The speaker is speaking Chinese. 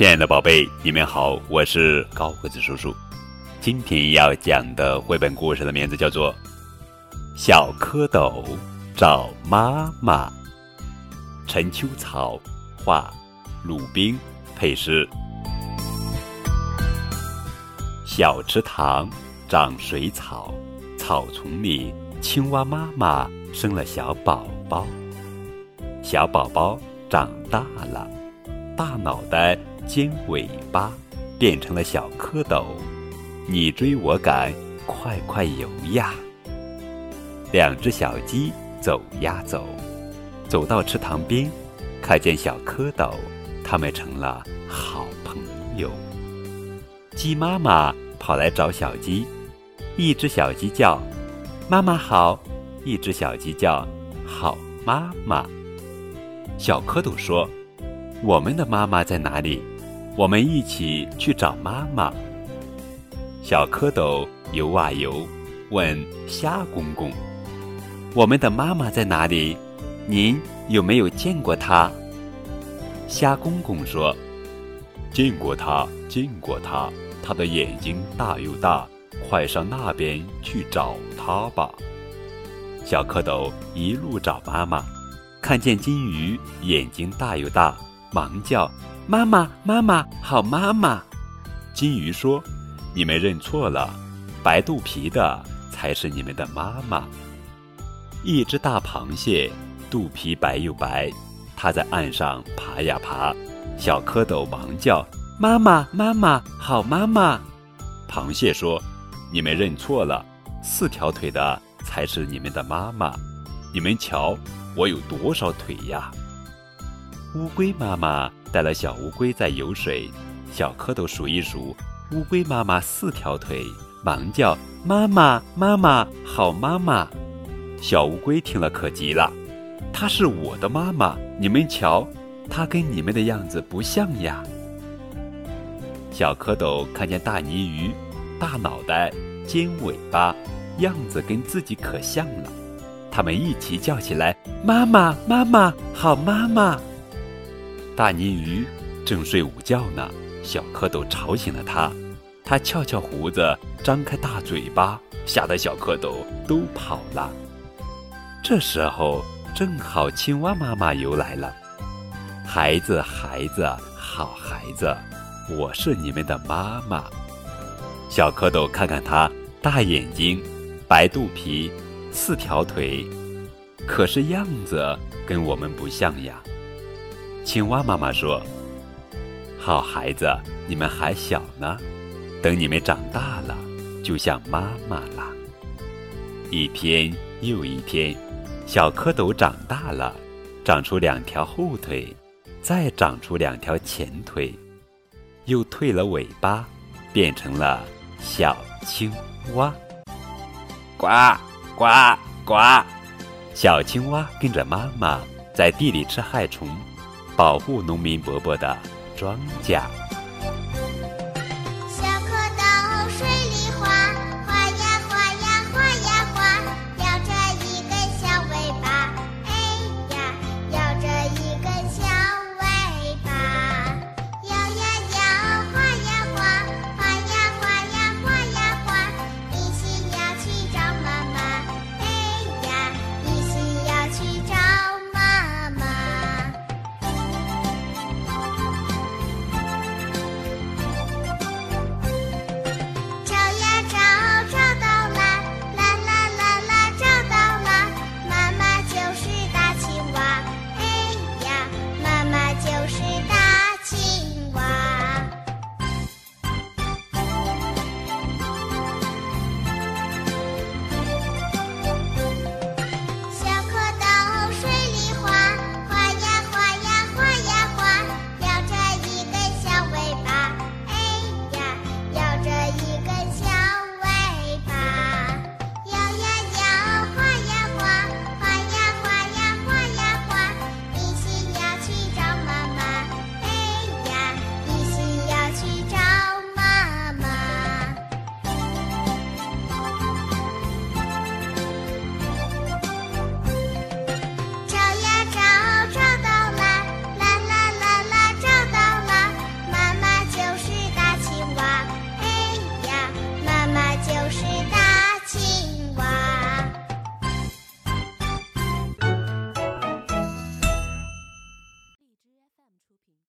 亲爱的宝贝，你们好，我是高个子叔叔。今天要讲的绘本故事的名字叫做《小蝌蚪找妈妈》。陈秋草画，鲁冰配诗。小池塘长水草，草丛里青蛙妈妈生了小宝宝。小宝宝长大了，大脑袋。尖尾巴变成了小蝌蚪，你追我赶，快快游呀！两只小鸡走呀走，走到池塘边，看见小蝌蚪，它们成了好朋友。鸡妈妈跑来找小鸡，一只小鸡叫：“妈妈好！”一只小鸡叫：“好妈妈。”小蝌蚪说：“我们的妈妈在哪里？”我们一起去找妈妈。小蝌蚪游啊游，问虾公公：“我们的妈妈在哪里？您有没有见过她？”虾公公说：“见过她，见过她。她的眼睛大又大，快上那边去找她吧。”小蝌蚪一路找妈妈，看见金鱼眼睛大又大，忙叫。妈妈，妈妈，好妈妈！金鱼说：“你们认错了，白肚皮的才是你们的妈妈。”一只大螃蟹，肚皮白又白，它在岸上爬呀爬。小蝌蚪忙叫：“妈妈，妈妈，好妈妈！”螃蟹说：“你们认错了，四条腿的才是你们的妈妈。你们瞧，我有多少腿呀？”乌龟妈妈带了小乌龟在游水，小蝌蚪数一数，乌龟妈妈四条腿，忙叫：“妈妈，妈妈，好妈妈！”小乌龟听了可急了：“她是我的妈妈，你们瞧，她跟你们的样子不像呀。”小蝌蚪看见大泥鱼，大脑袋，尖尾巴，样子跟自己可像了，他们一起叫起来：“妈妈，妈妈，好妈妈！”大泥鱼正睡午觉呢，小蝌蚪吵醒了它。它翘翘胡子，张开大嘴巴，吓得小蝌蚪都跑了。这时候正好青蛙妈妈游来了。孩子，孩子，好孩子，我是你们的妈妈。小蝌蚪看看它，大眼睛，白肚皮，四条腿，可是样子跟我们不像呀。青蛙妈妈说：“好孩子，你们还小呢，等你们长大了，就像妈妈啦。”一天又一天，小蝌蚪长大了，长出两条后腿，再长出两条前腿，又退了尾巴，变成了小青蛙。呱呱呱！小青蛙跟着妈妈在地里吃害虫。保护农民伯伯的庄稼。